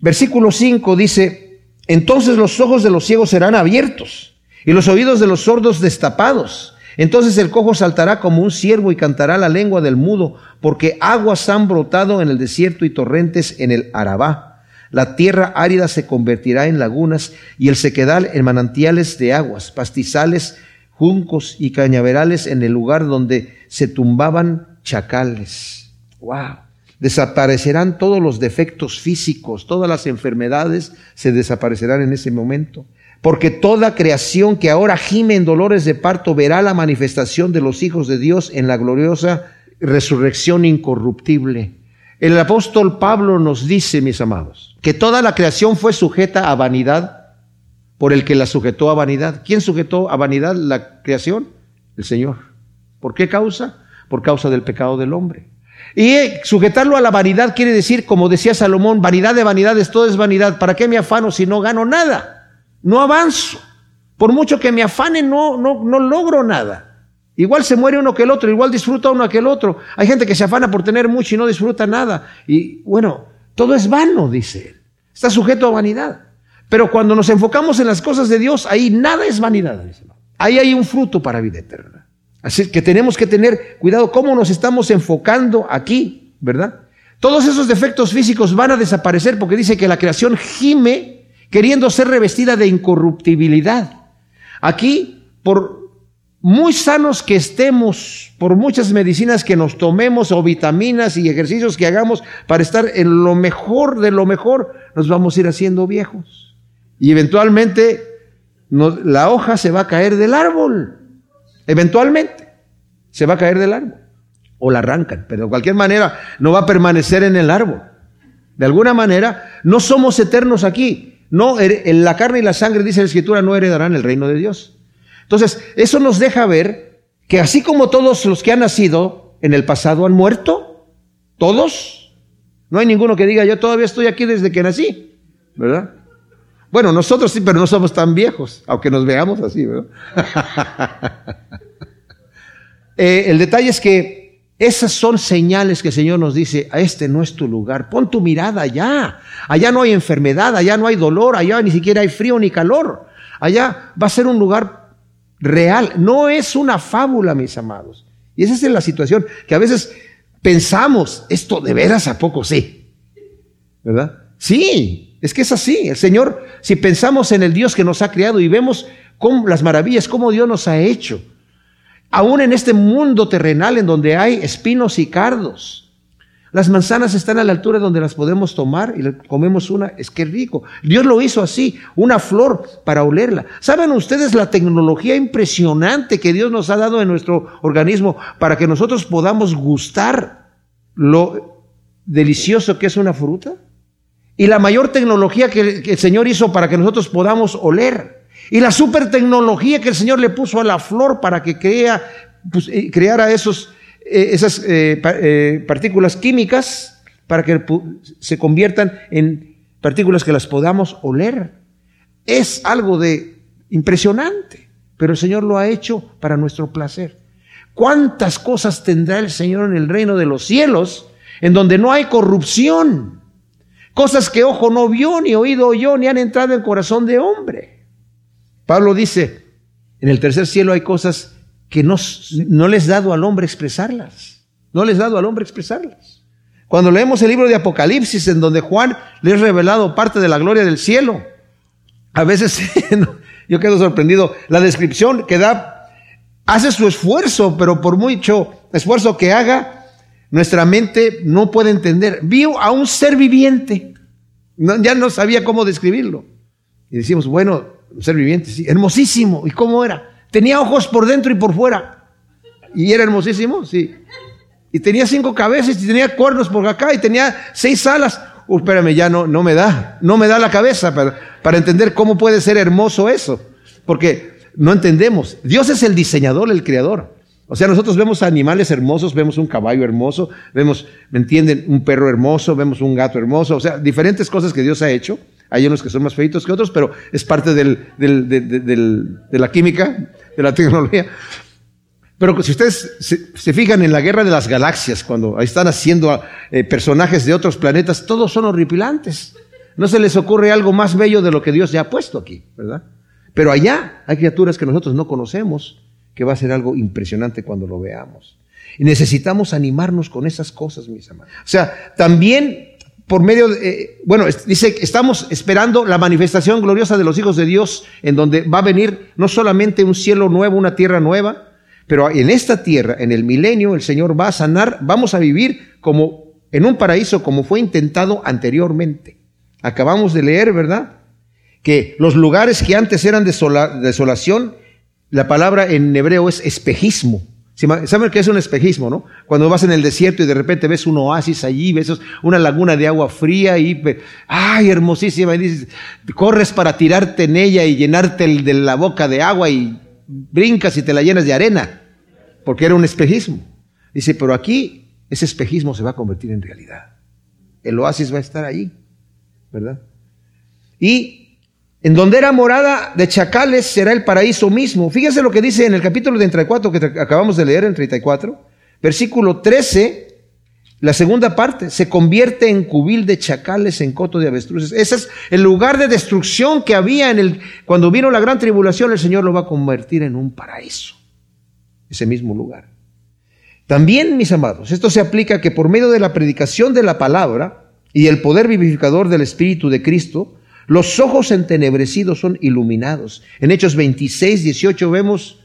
Versículo 5 dice, entonces los ojos de los ciegos serán abiertos y los oídos de los sordos destapados. Entonces el cojo saltará como un ciervo y cantará la lengua del mudo, porque aguas han brotado en el desierto y torrentes en el Arabá. La tierra árida se convertirá en lagunas y el sequedal en manantiales de aguas, pastizales, juncos y cañaverales en el lugar donde se tumbaban chacales. Wow. Desaparecerán todos los defectos físicos, todas las enfermedades se desaparecerán en ese momento. Porque toda creación que ahora gime en dolores de parto verá la manifestación de los hijos de Dios en la gloriosa resurrección incorruptible. El apóstol Pablo nos dice, mis amados, que toda la creación fue sujeta a vanidad por el que la sujetó a vanidad. ¿Quién sujetó a vanidad la creación? El Señor. ¿Por qué causa? Por causa del pecado del hombre. Y sujetarlo a la vanidad quiere decir, como decía Salomón, vanidad de vanidades, todo es vanidad. ¿Para qué me afano si no gano nada? No avanzo. Por mucho que me afane, no, no, no logro nada. Igual se muere uno que el otro, igual disfruta uno que el otro. Hay gente que se afana por tener mucho y no disfruta nada. Y bueno, todo es vano, dice él. Está sujeto a vanidad. Pero cuando nos enfocamos en las cosas de Dios, ahí nada es vanidad. Ahí hay un fruto para vida eterna. Así que tenemos que tener cuidado cómo nos estamos enfocando aquí, ¿verdad? Todos esos defectos físicos van a desaparecer porque dice que la creación gime queriendo ser revestida de incorruptibilidad. Aquí, por muy sanos que estemos, por muchas medicinas que nos tomemos o vitaminas y ejercicios que hagamos para estar en lo mejor de lo mejor, nos vamos a ir haciendo viejos. Y eventualmente la hoja se va a caer del árbol. Eventualmente se va a caer del árbol o la arrancan, pero de cualquier manera no va a permanecer en el árbol. De alguna manera, no somos eternos aquí. No, en la carne y la sangre, dice la Escritura, no heredarán el reino de Dios. Entonces, eso nos deja ver que así como todos los que han nacido en el pasado han muerto, todos, no hay ninguno que diga, yo todavía estoy aquí desde que nací, ¿verdad? Bueno, nosotros sí, pero no somos tan viejos, aunque nos veamos así, ¿verdad? Eh, el detalle es que esas son señales que el Señor nos dice, a este no es tu lugar, pon tu mirada allá. Allá no hay enfermedad, allá no hay dolor, allá ni siquiera hay frío ni calor. Allá va a ser un lugar real, no es una fábula, mis amados. Y esa es la situación, que a veces pensamos, esto de veras a poco sí. ¿Verdad? Sí, es que es así. El Señor, si pensamos en el Dios que nos ha creado y vemos las maravillas, cómo Dios nos ha hecho, aún en este mundo terrenal en donde hay espinos y cardos. Las manzanas están a la altura donde las podemos tomar y comemos una, es que rico. Dios lo hizo así, una flor para olerla. ¿Saben ustedes la tecnología impresionante que Dios nos ha dado en nuestro organismo para que nosotros podamos gustar lo delicioso que es una fruta? Y la mayor tecnología que, el Señor hizo para que nosotros podamos oler. Y la super tecnología que el Señor le puso a la flor para que crea, pues, eh, creara esos, eh, esas eh, partículas químicas para que se conviertan en partículas que las podamos oler. Es algo de impresionante, pero el Señor lo ha hecho para nuestro placer. ¿Cuántas cosas tendrá el Señor en el reino de los cielos en donde no hay corrupción? Cosas que ojo no vio, ni oído oyó, ni han entrado en corazón de hombre. Pablo dice, en el tercer cielo hay cosas que no, no les dado al hombre expresarlas. No les dado al hombre expresarlas. Cuando leemos el libro de Apocalipsis, en donde Juan le ha revelado parte de la gloria del cielo, a veces yo quedo sorprendido. La descripción que da hace su esfuerzo, pero por mucho esfuerzo que haga, nuestra mente no puede entender. Vio a un ser viviente. ya no sabía cómo describirlo. Y decimos, bueno, un ser viviente, sí, hermosísimo. ¿Y cómo era? Tenía ojos por dentro y por fuera. Y era hermosísimo, sí. Y tenía cinco cabezas y tenía cuernos por acá y tenía seis alas. Uh, espérame, ya no, no me da, no me da la cabeza para, para entender cómo puede ser hermoso eso. Porque no entendemos. Dios es el diseñador, el creador. O sea, nosotros vemos animales hermosos, vemos un caballo hermoso, vemos, ¿me entienden? Un perro hermoso, vemos un gato hermoso, o sea, diferentes cosas que Dios ha hecho. Hay unos que son más feitos que otros, pero es parte de la química, de la tecnología. Pero si ustedes se, fijan en la guerra de las galaxias, cuando están haciendo eh, personajes de otros planetas, todos son horripilantes. No se les ocurre algo más bello de lo que Dios ya ha puesto aquí, ¿verdad? Pero allá hay criaturas que nosotros no conocemos, que va a ser algo impresionante cuando lo veamos. Y necesitamos animarnos con esas cosas, mis amados. O sea, también por medio de, eh, bueno, dice que estamos esperando la manifestación gloriosa de los hijos de Dios, en donde va a venir no solamente un cielo nuevo, una tierra nueva, pero en esta tierra, en el milenio, el Señor va a sanar, vamos a vivir como en un paraíso, como fue intentado anteriormente. Acabamos de leer, ¿verdad? Que los lugares que antes eran desolación, la palabra en hebreo es espejismo. ¿Saben qué es un espejismo, no? Cuando vas en el desierto y de repente ves un oasis allí, ves una laguna de agua fría y, ¡ay, hermosísima! Y dices, corres para tirarte en ella y llenarte de la boca de agua y brincas y te la llenas de arena, porque era un espejismo. Dice, pero aquí ese espejismo se va a convertir en realidad. El oasis va a estar ahí, ¿verdad? Y en donde era morada de chacales será el paraíso mismo. Fíjense lo que dice en el capítulo de 34 que acabamos de leer en 34, versículo 13. La segunda parte, se convierte en cubil de chacales, en coto de avestruces. Ese es el lugar de destrucción que había en el, cuando vino la gran tribulación, el Señor lo va a convertir en un paraíso. Ese mismo lugar. También, mis amados, esto se aplica que por medio de la predicación de la palabra y el poder vivificador del Espíritu de Cristo, los ojos entenebrecidos son iluminados. En Hechos 26, 18 vemos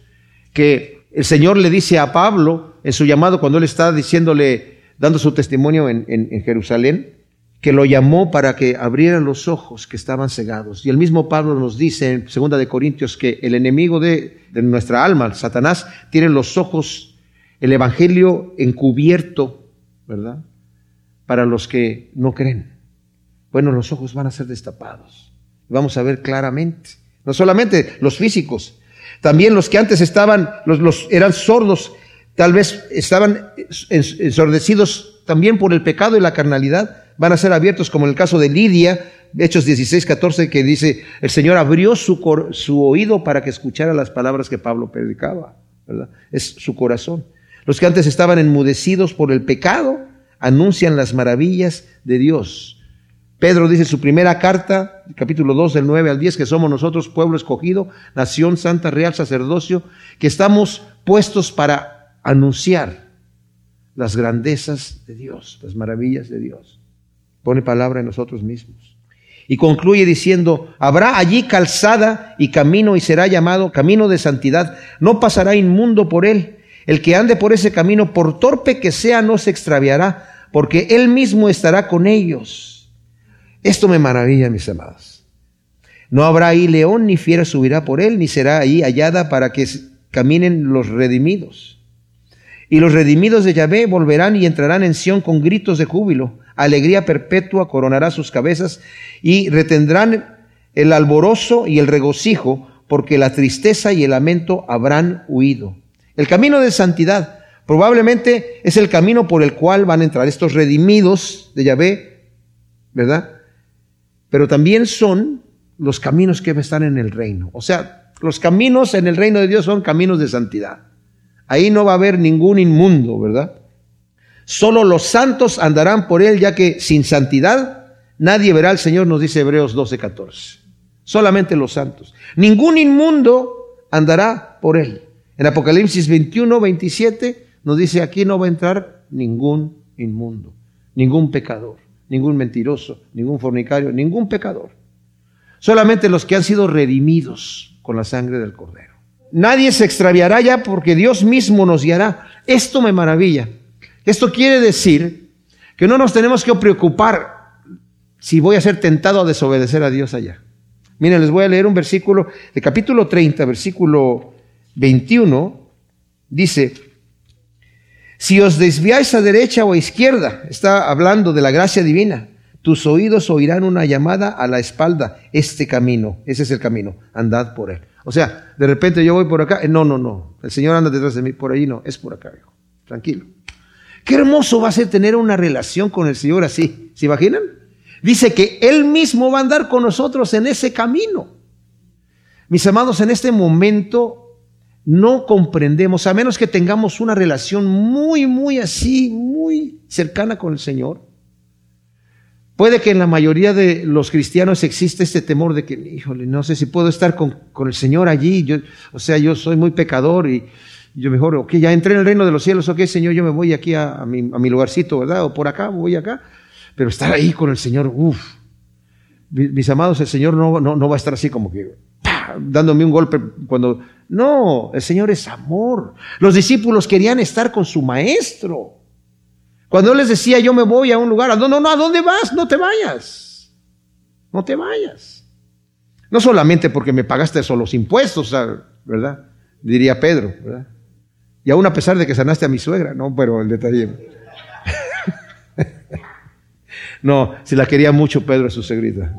que el Señor le dice a Pablo en su llamado cuando él está diciéndole, dando su testimonio en, Jerusalén, que lo llamó para que abriera los ojos que estaban cegados. Y el mismo Pablo nos dice en 2 de Corintios que el enemigo de nuestra alma, Satanás, tiene los ojos, el evangelio encubierto, ¿verdad? Para los que no creen. Bueno, los ojos van a ser destapados. Vamos a ver claramente. No solamente los físicos, también los que antes estaban, los, los eran sordos tal vez estaban ensordecidos también por el pecado y la carnalidad, van a ser abiertos, como en el caso de Lidia, Hechos 16, 14, que dice, el Señor abrió su, su oído para que escuchara las palabras que Pablo predicaba, ¿verdad? Es su corazón. Los que antes estaban enmudecidos por el pecado, anuncian las maravillas de Dios. Pedro dice en su primera carta, capítulo 2, del 9 al 10, que somos nosotros pueblo escogido, nación santa, real sacerdocio, que estamos puestos para anunciar las grandezas de Dios, las maravillas de Dios. Pone palabra en nosotros mismos. Y concluye diciendo, habrá allí calzada y camino y será llamado camino de santidad. No pasará inmundo por él. El que ande por ese camino, por torpe que sea, no se extraviará, porque él mismo estará con ellos. Esto me maravilla, mis amados. No habrá ahí león ni fiera subirá por él, ni será ahí hallada para que caminen los redimidos. Y los redimidos de Yahvé volverán y entrarán en Sión con gritos de júbilo. Alegría perpetua coronará sus cabezas y retendrán el alborozo y el regocijo, porque la tristeza y el lamento habrán huido. El camino de santidad probablemente es el camino por el cual van a entrar estos redimidos de Yahvé, ¿verdad? Pero también son los caminos que están en el reino. O sea, los caminos en el reino de Dios son caminos de santidad. Ahí no va a haber ningún inmundo, ¿verdad? Solo los santos andarán por él, ya que sin santidad nadie verá al Señor, nos dice Hebreos 12, 14. Solamente los santos. Ningún inmundo andará por él. En Apocalipsis 21, 27 nos dice aquí no va a entrar ningún inmundo, ningún pecador, ningún mentiroso, ningún fornicario, ningún pecador. Solamente los que han sido redimidos con la sangre del Cordero. Nadie se extraviará ya porque Dios mismo nos guiará. Esto me maravilla. Esto quiere decir que no nos tenemos que preocupar si voy a ser tentado a desobedecer a Dios allá. Miren, les voy a leer un versículo de capítulo 30, versículo 21. Dice, si os desviáis a derecha o a izquierda, está hablando de la gracia divina, tus oídos oirán una llamada a la espalda, este camino, ese es el camino, andad por él. O sea, de repente yo voy por acá, no, no, no, el Señor anda detrás de mí, por ahí no, es por acá, hijo. tranquilo. Qué hermoso va a ser tener una relación con el Señor así, ¿se imaginan? Dice que Él mismo va a andar con nosotros en ese camino. Mis amados, en este momento no comprendemos, a menos que tengamos una relación muy, muy así, muy cercana con el Señor, Puede que en la mayoría de los cristianos existe este temor de que, híjole, no sé si puedo estar con, el Señor allí. Yo, o sea, yo soy muy pecador y yo mejor, ok, ya entré en el reino de los cielos, ok, Señor, yo me voy aquí a, mi, lugarcito, ¿verdad? O por acá, voy acá. Pero estar ahí con el Señor, uff. Mis amados, el Señor no, no, no va a estar así como que dándome un golpe cuando... No, el Señor es amor. Los discípulos querían estar con su maestro. Cuando él les decía, yo me voy a un lugar, no, no, no, ¿a dónde vas? No te vayas. No te vayas. No solamente porque me pagaste solo los impuestos, ¿verdad? Diría Pedro, ¿verdad? Y aún a pesar de que sanaste a mi suegra, no, pero el detalle. no, si la quería mucho Pedro es su segrita.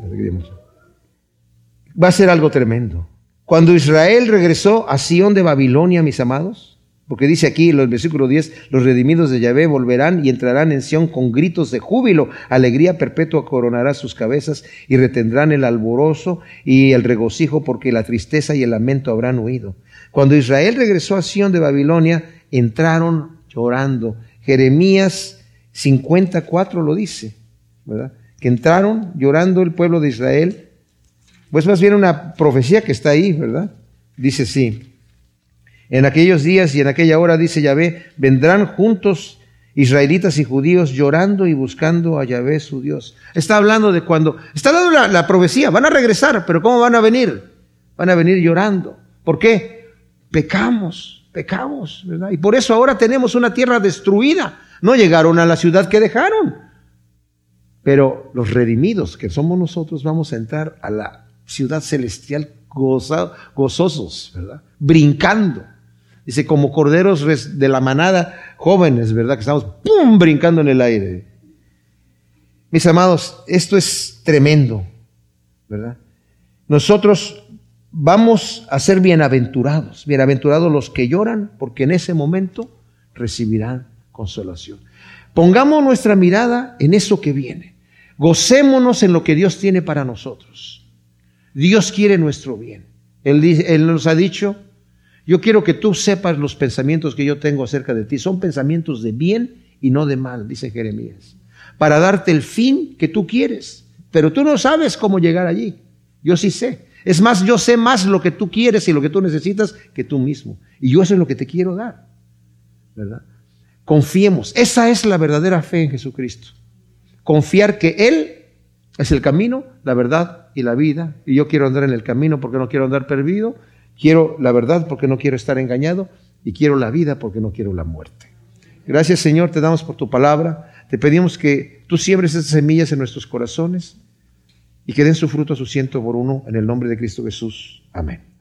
Va a ser algo tremendo. Cuando Israel regresó a Sión de Babilonia, mis amados, porque dice aquí en el versículo 10, los redimidos de Yahvé volverán y entrarán en Sión con gritos de júbilo. Alegría perpetua coronará sus cabezas y retendrán el alborozo y el regocijo porque la tristeza y el lamento habrán huido. Cuando Israel regresó a Sión de Babilonia, entraron llorando. Jeremías 54 lo dice, ¿verdad? Que entraron llorando el pueblo de Israel. Pues más bien una profecía que está ahí, ¿verdad? Dice sí. En aquellos días y en aquella hora, dice Yahvé, vendrán juntos israelitas y judíos llorando y buscando a Yahvé su Dios. Está hablando de cuando, está dando la, la, profecía, van a regresar, pero ¿cómo van a venir? Van a venir llorando. ¿Por qué? Pecamos, pecamos, ¿verdad? Y por eso ahora tenemos una tierra destruida. No llegaron a la ciudad que dejaron. Pero los redimidos, que somos nosotros, vamos a entrar a la ciudad celestial gozosos, ¿verdad? Brincando. Dice, como corderos de la manada, jóvenes, ¿verdad? Que estamos, ¡pum!, brincando en el aire. Mis amados, esto es tremendo, ¿verdad? Nosotros vamos a ser bienaventurados, bienaventurados los que lloran, porque en ese momento recibirán consolación. Pongamos nuestra mirada en eso que viene. Gocémonos en lo que Dios tiene para nosotros. Dios quiere nuestro bien. Él, nos ha dicho, yo quiero que tú sepas los pensamientos que yo tengo acerca de ti. Son pensamientos de bien y no de mal, dice Jeremías, para darte el fin que tú quieres. Pero tú no sabes cómo llegar allí. Yo sí sé. Es más, yo sé más lo que tú quieres y lo que tú necesitas que tú mismo. Y yo eso es lo que te quiero dar. ¿Verdad? Confiemos. Esa es la verdadera fe en Jesucristo. Confiar que Él es el camino, la verdad y la vida. Y yo quiero andar en el camino porque no quiero andar perdido Quiero la verdad porque no quiero estar engañado y quiero la vida porque no quiero la muerte. Gracias Señor, te damos por tu palabra. Te pedimos que tú siembres esas semillas en nuestros corazones y que den su fruto a su ciento por uno en el nombre de Cristo Jesús. Amén.